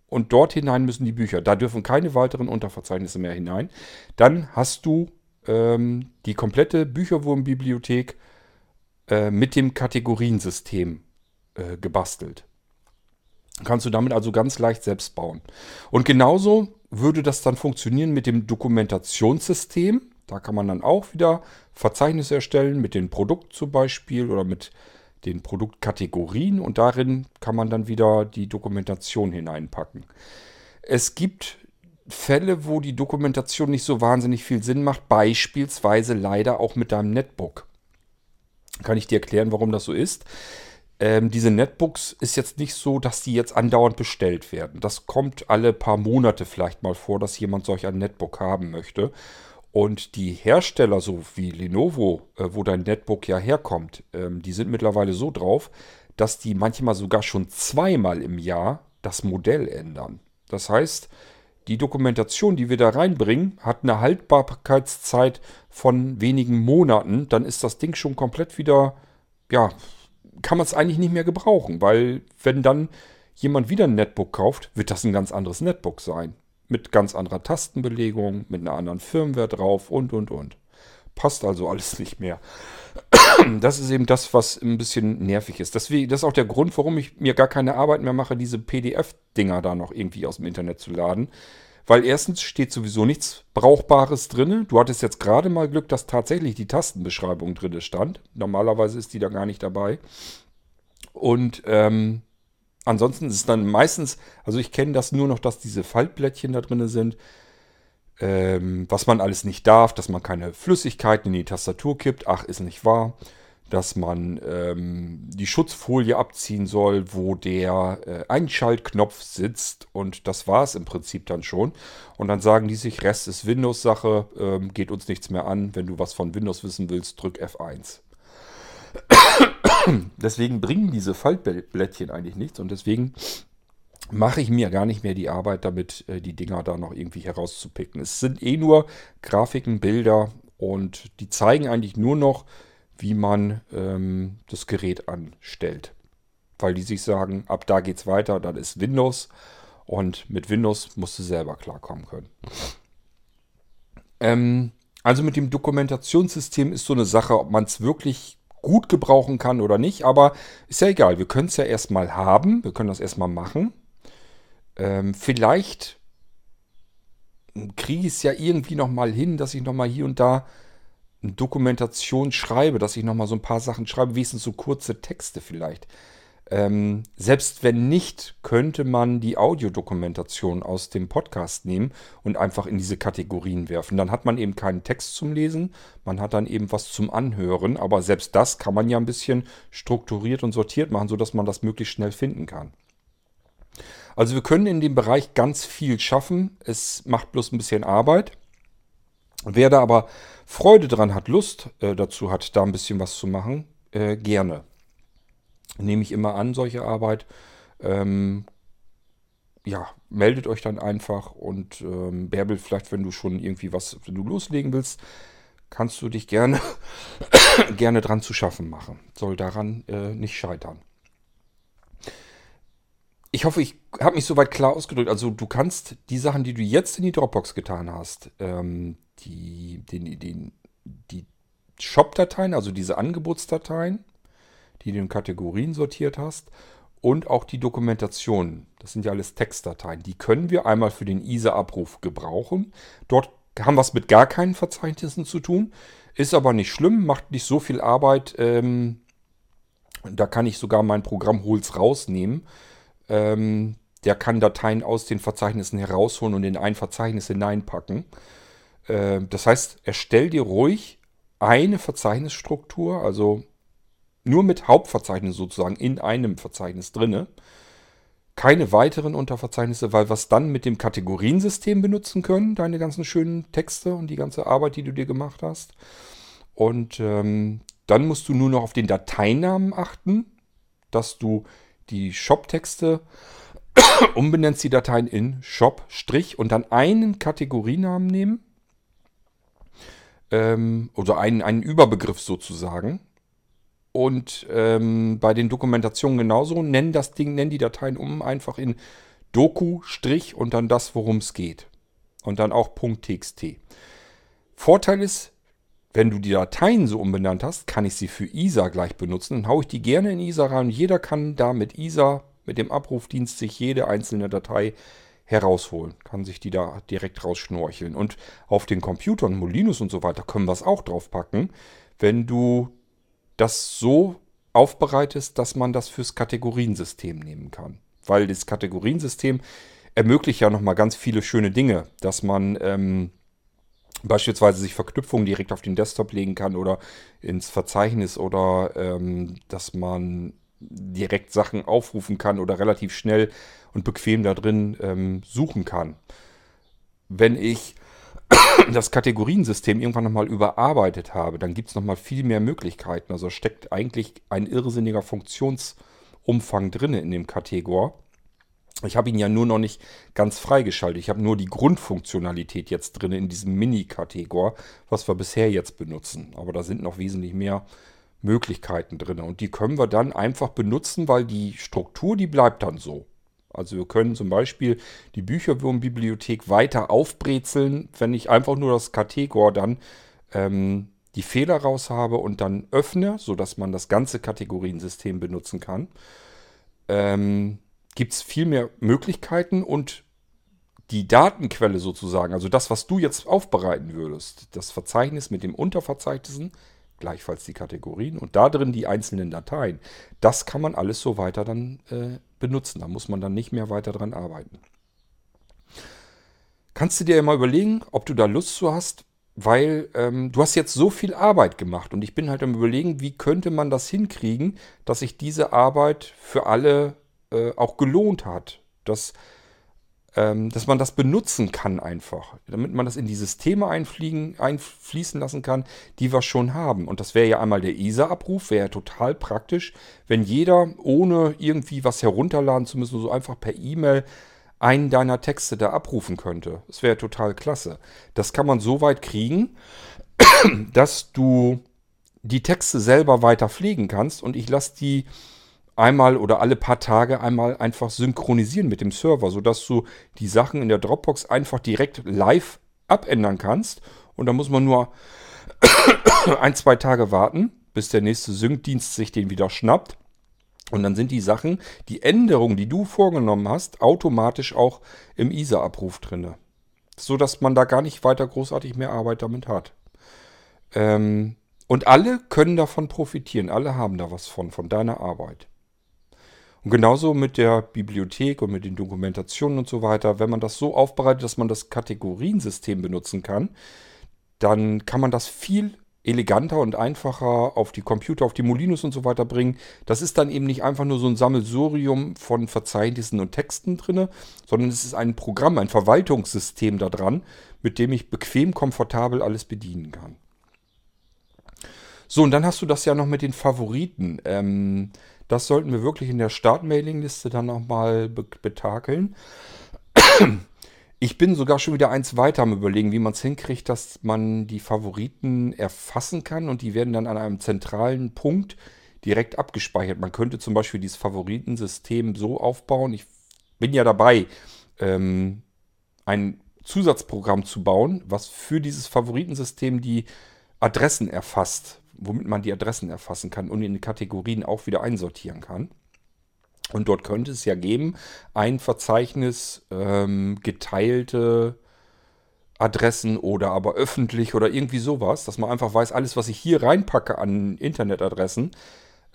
und dort hinein müssen die Bücher. Da dürfen keine weiteren Unterverzeichnisse mehr hinein. Dann hast du ähm, die komplette Bücherwurmbibliothek äh, mit dem Kategoriensystem äh, gebastelt. Kannst du damit also ganz leicht selbst bauen. Und genauso würde das dann funktionieren mit dem Dokumentationssystem. Da kann man dann auch wieder Verzeichnisse erstellen mit dem Produkt zum Beispiel oder mit den Produktkategorien und darin kann man dann wieder die Dokumentation hineinpacken. Es gibt Fälle, wo die Dokumentation nicht so wahnsinnig viel Sinn macht, beispielsweise leider auch mit deinem Netbook. Kann ich dir erklären, warum das so ist? Ähm, diese Netbooks ist jetzt nicht so, dass die jetzt andauernd bestellt werden. Das kommt alle paar Monate vielleicht mal vor, dass jemand solch ein Netbook haben möchte. Und die Hersteller, so wie Lenovo, äh, wo dein Netbook ja herkommt, ähm, die sind mittlerweile so drauf, dass die manchmal sogar schon zweimal im Jahr das Modell ändern. Das heißt, die Dokumentation, die wir da reinbringen, hat eine Haltbarkeitszeit von wenigen Monaten. Dann ist das Ding schon komplett wieder, ja, kann man es eigentlich nicht mehr gebrauchen, weil wenn dann jemand wieder ein Netbook kauft, wird das ein ganz anderes Netbook sein. Mit ganz anderer Tastenbelegung, mit einer anderen Firmware drauf und, und, und. Passt also alles nicht mehr. Das ist eben das, was ein bisschen nervig ist. Das ist auch der Grund, warum ich mir gar keine Arbeit mehr mache, diese PDF-Dinger da noch irgendwie aus dem Internet zu laden. Weil erstens steht sowieso nichts Brauchbares drin. Du hattest jetzt gerade mal Glück, dass tatsächlich die Tastenbeschreibung drin stand. Normalerweise ist die da gar nicht dabei. Und ähm, ansonsten ist es dann meistens, also ich kenne das nur noch, dass diese Faltblättchen da drin sind. Ähm, was man alles nicht darf, dass man keine Flüssigkeiten in die Tastatur kippt. Ach, ist nicht wahr dass man ähm, die Schutzfolie abziehen soll, wo der äh, Einschaltknopf sitzt. Und das war es im Prinzip dann schon. Und dann sagen die sich, Rest ist Windows-Sache, ähm, geht uns nichts mehr an. Wenn du was von Windows wissen willst, drück F1. <coughs> deswegen bringen diese Faltblättchen eigentlich nichts. Und deswegen mache ich mir gar nicht mehr die Arbeit damit, äh, die Dinger da noch irgendwie herauszupicken. Es sind eh nur Grafiken, Bilder und die zeigen eigentlich nur noch, wie man ähm, das Gerät anstellt. Weil die sich sagen, ab da geht es weiter, dann ist Windows und mit Windows musst du selber klarkommen können. Ähm, also mit dem Dokumentationssystem ist so eine Sache, ob man es wirklich gut gebrauchen kann oder nicht, aber ist ja egal, wir können es ja erstmal haben, wir können das erstmal machen. Ähm, vielleicht kriege ich es ja irgendwie nochmal hin, dass ich nochmal hier und da Dokumentation schreibe, dass ich nochmal so ein paar Sachen schreibe, wenigstens so kurze Texte vielleicht. Ähm, selbst wenn nicht, könnte man die Audiodokumentation aus dem Podcast nehmen und einfach in diese Kategorien werfen. Dann hat man eben keinen Text zum Lesen, man hat dann eben was zum Anhören, aber selbst das kann man ja ein bisschen strukturiert und sortiert machen, sodass man das möglichst schnell finden kann. Also wir können in dem Bereich ganz viel schaffen. Es macht bloß ein bisschen Arbeit. Wer da aber Freude dran hat, Lust äh, dazu hat, da ein bisschen was zu machen, äh, gerne. Nehme ich immer an, solche Arbeit. Ähm, ja, meldet euch dann einfach und ähm, Bärbel, vielleicht wenn du schon irgendwie was, wenn du loslegen willst, kannst du dich gerne, <coughs> gerne dran zu schaffen machen. Soll daran äh, nicht scheitern. Ich hoffe, ich habe mich soweit klar ausgedrückt. Also du kannst die Sachen, die du jetzt in die Dropbox getan hast, ähm, die, den, den, die Shop-Dateien, also diese Angebotsdateien, die du in Kategorien sortiert hast, und auch die Dokumentation. Das sind ja alles Textdateien. Die können wir einmal für den ISA-Abruf gebrauchen. Dort haben wir es mit gar keinen Verzeichnissen zu tun. Ist aber nicht schlimm, macht nicht so viel Arbeit. Ähm, da kann ich sogar mein Programm Holz rausnehmen. Ähm, der kann Dateien aus den Verzeichnissen herausholen und in ein Verzeichnis hineinpacken. Ähm, das heißt, erstell dir ruhig eine Verzeichnisstruktur, also nur mit Hauptverzeichnis sozusagen in einem Verzeichnis drinne. Keine weiteren Unterverzeichnisse, weil wir es dann mit dem Kategoriensystem benutzen können, deine ganzen schönen Texte und die ganze Arbeit, die du dir gemacht hast. Und ähm, dann musst du nur noch auf den Dateinamen achten, dass du die Shop-Texte <coughs> umbenennst die Dateien in Shop- und dann einen Kategorienamen nehmen ähm, oder einen, einen Überbegriff sozusagen. Und ähm, bei den Dokumentationen genauso, nennen das Ding, nennen die Dateien um einfach in Doku, Strich und dann das, worum es geht. Und dann auch .txt. Vorteil ist, wenn du die Dateien so umbenannt hast, kann ich sie für ISA gleich benutzen. Dann haue ich die gerne in ISA rein. Jeder kann da mit ISA, mit dem Abrufdienst, sich jede einzelne Datei herausholen. Kann sich die da direkt rausschnorcheln. Und auf den Computern, Molinos und so weiter, können wir es auch draufpacken, wenn du das so aufbereitest, dass man das fürs Kategoriensystem nehmen kann. Weil das Kategoriensystem ermöglicht ja nochmal ganz viele schöne Dinge, dass man ähm, beispielsweise sich Verknüpfungen direkt auf den Desktop legen kann oder ins Verzeichnis oder ähm, dass man direkt Sachen aufrufen kann oder relativ schnell und bequem da drin ähm, suchen kann. Wenn ich <clears throat> das Kategoriensystem irgendwann nochmal überarbeitet habe, dann gibt es nochmal viel mehr Möglichkeiten. Also steckt eigentlich ein irrsinniger Funktionsumfang drin in dem Kategor. Ich habe ihn ja nur noch nicht ganz freigeschaltet. Ich habe nur die Grundfunktionalität jetzt drin in diesem Mini-Kategor, was wir bisher jetzt benutzen. Aber da sind noch wesentlich mehr Möglichkeiten drin. Und die können wir dann einfach benutzen, weil die Struktur, die bleibt dann so. Also wir können zum Beispiel die Bücherwurmbibliothek weiter aufbrezeln, wenn ich einfach nur das Kategor dann ähm, die Fehler raus habe und dann öffne, sodass man das ganze Kategoriensystem benutzen kann. Ähm, Gibt es viel mehr Möglichkeiten und die Datenquelle sozusagen, also das, was du jetzt aufbereiten würdest, das Verzeichnis mit dem Unterverzeichnissen, gleichfalls die Kategorien und da drin die einzelnen Dateien, das kann man alles so weiter dann äh, benutzen. Da muss man dann nicht mehr weiter dran arbeiten. Kannst du dir ja mal überlegen, ob du da Lust zu hast, weil ähm, du hast jetzt so viel Arbeit gemacht und ich bin halt am überlegen, wie könnte man das hinkriegen, dass sich diese Arbeit für alle äh, auch gelohnt hat. Dass, ähm, dass man das benutzen kann einfach. Damit man das in die Systeme einfliegen, einfließen lassen kann, die wir schon haben. Und das wäre ja einmal der ISA-Abruf, wäre ja total praktisch, wenn jeder, ohne irgendwie was herunterladen zu müssen, so einfach per E-Mail einen deiner Texte da abrufen könnte. Das wäre total klasse. Das kann man so weit kriegen, <clears throat> dass du die Texte selber weiter pflegen kannst und ich lasse die einmal oder alle paar Tage einmal einfach synchronisieren mit dem Server, sodass du die Sachen in der Dropbox einfach direkt live abändern kannst. Und da muss man nur <coughs> ein, zwei Tage warten, bis der nächste Sync-Dienst sich den wieder schnappt. Und dann sind die Sachen, die Änderungen, die du vorgenommen hast, automatisch auch im ISA-Abruf drin. So dass man da gar nicht weiter großartig mehr Arbeit damit hat. Ähm, und alle können davon profitieren. Alle haben da was von, von deiner Arbeit. Und genauso mit der Bibliothek und mit den Dokumentationen und so weiter. Wenn man das so aufbereitet, dass man das Kategoriensystem benutzen kann, dann kann man das viel eleganter und einfacher auf die Computer, auf die Molinos und so weiter bringen. Das ist dann eben nicht einfach nur so ein Sammelsurium von Verzeichnissen und Texten drin, sondern es ist ein Programm, ein Verwaltungssystem da dran, mit dem ich bequem, komfortabel alles bedienen kann. So, und dann hast du das ja noch mit den Favoriten. Ähm, das sollten wir wirklich in der Start-Mailing-Liste dann nochmal be betakeln. Ich bin sogar schon wieder eins weiter am Überlegen, wie man es hinkriegt, dass man die Favoriten erfassen kann und die werden dann an einem zentralen Punkt direkt abgespeichert. Man könnte zum Beispiel dieses Favoritensystem so aufbauen. Ich bin ja dabei, ähm, ein Zusatzprogramm zu bauen, was für dieses Favoritensystem die Adressen erfasst womit man die Adressen erfassen kann und in Kategorien auch wieder einsortieren kann. Und dort könnte es ja geben ein Verzeichnis ähm, geteilte Adressen oder aber öffentlich oder irgendwie sowas, dass man einfach weiß, alles, was ich hier reinpacke an Internetadressen,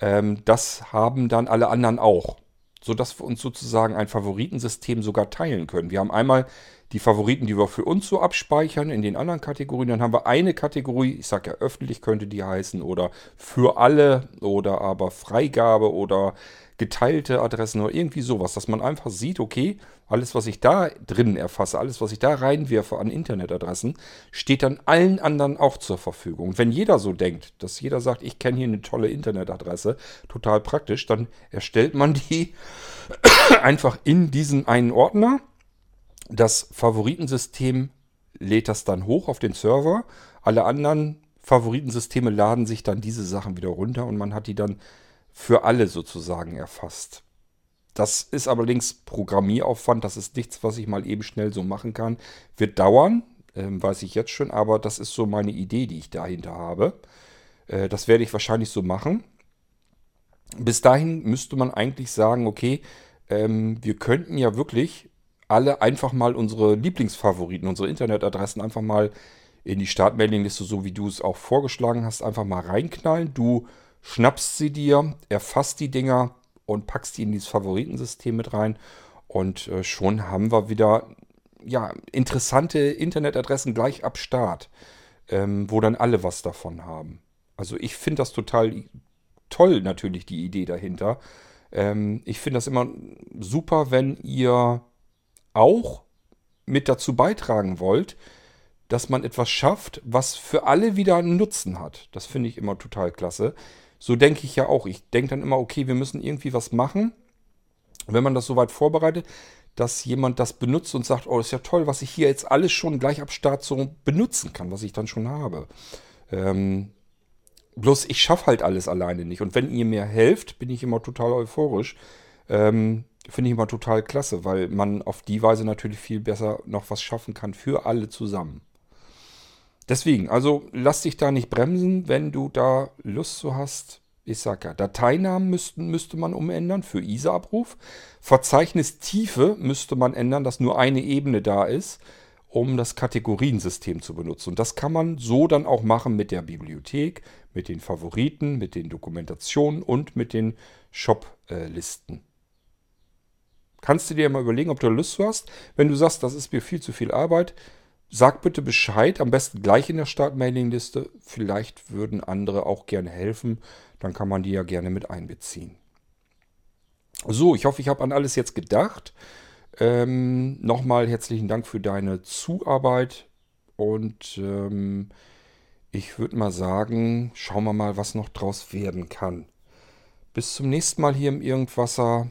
ähm, das haben dann alle anderen auch. Sodass wir uns sozusagen ein Favoritensystem sogar teilen können. Wir haben einmal die Favoriten, die wir für uns so abspeichern in den anderen Kategorien. Dann haben wir eine Kategorie, ich sage ja öffentlich könnte die heißen oder für alle oder aber Freigabe oder geteilte Adressen oder irgendwie sowas, dass man einfach sieht, okay, alles, was ich da drin erfasse, alles, was ich da reinwerfe an Internetadressen, steht dann allen anderen auch zur Verfügung. Und wenn jeder so denkt, dass jeder sagt, ich kenne hier eine tolle Internetadresse, total praktisch, dann erstellt man die <coughs> einfach in diesen einen Ordner das Favoritensystem lädt das dann hoch auf den Server. Alle anderen Favoritensysteme laden sich dann diese Sachen wieder runter und man hat die dann für alle sozusagen erfasst. Das ist allerdings Programmieraufwand, das ist nichts, was ich mal eben schnell so machen kann. Wird dauern, ähm, weiß ich jetzt schon, aber das ist so meine Idee, die ich dahinter habe. Äh, das werde ich wahrscheinlich so machen. Bis dahin müsste man eigentlich sagen, okay, ähm, wir könnten ja wirklich alle einfach mal unsere Lieblingsfavoriten, unsere Internetadressen einfach mal in die Startmailingliste, so wie du es auch vorgeschlagen hast, einfach mal reinknallen. Du schnappst sie dir, erfasst die Dinger und packst die in dieses Favoritensystem mit rein. Und äh, schon haben wir wieder ja, interessante Internetadressen gleich ab Start, ähm, wo dann alle was davon haben. Also ich finde das total toll, natürlich die Idee dahinter. Ähm, ich finde das immer super, wenn ihr auch mit dazu beitragen wollt, dass man etwas schafft, was für alle wieder einen Nutzen hat. Das finde ich immer total klasse. So denke ich ja auch. Ich denke dann immer, okay, wir müssen irgendwie was machen. Wenn man das soweit vorbereitet, dass jemand das benutzt und sagt, oh, ist ja toll, was ich hier jetzt alles schon gleich ab Start so benutzen kann, was ich dann schon habe. Ähm, bloß ich schaffe halt alles alleine nicht. Und wenn ihr mir helft, bin ich immer total euphorisch. Ähm, Finde ich immer total klasse, weil man auf die Weise natürlich viel besser noch was schaffen kann für alle zusammen. Deswegen, also lass dich da nicht bremsen, wenn du da Lust zu hast. Ich sag ja, Dateinamen müssten, müsste man umändern für ISA-Abruf. Verzeichnis-Tiefe müsste man ändern, dass nur eine Ebene da ist, um das Kategoriensystem zu benutzen. Und das kann man so dann auch machen mit der Bibliothek, mit den Favoriten, mit den Dokumentationen und mit den Shop-Listen. Kannst du dir mal überlegen, ob du Lust hast. Wenn du sagst, das ist mir viel zu viel Arbeit, Sag bitte Bescheid, am besten gleich in der Start-Mailing-Liste. Vielleicht würden andere auch gerne helfen. Dann kann man die ja gerne mit einbeziehen. So, ich hoffe, ich habe an alles jetzt gedacht. Ähm, Nochmal herzlichen Dank für deine Zuarbeit. Und ähm, ich würde mal sagen, schauen wir mal, was noch draus werden kann. Bis zum nächsten Mal hier im Irgendwasser.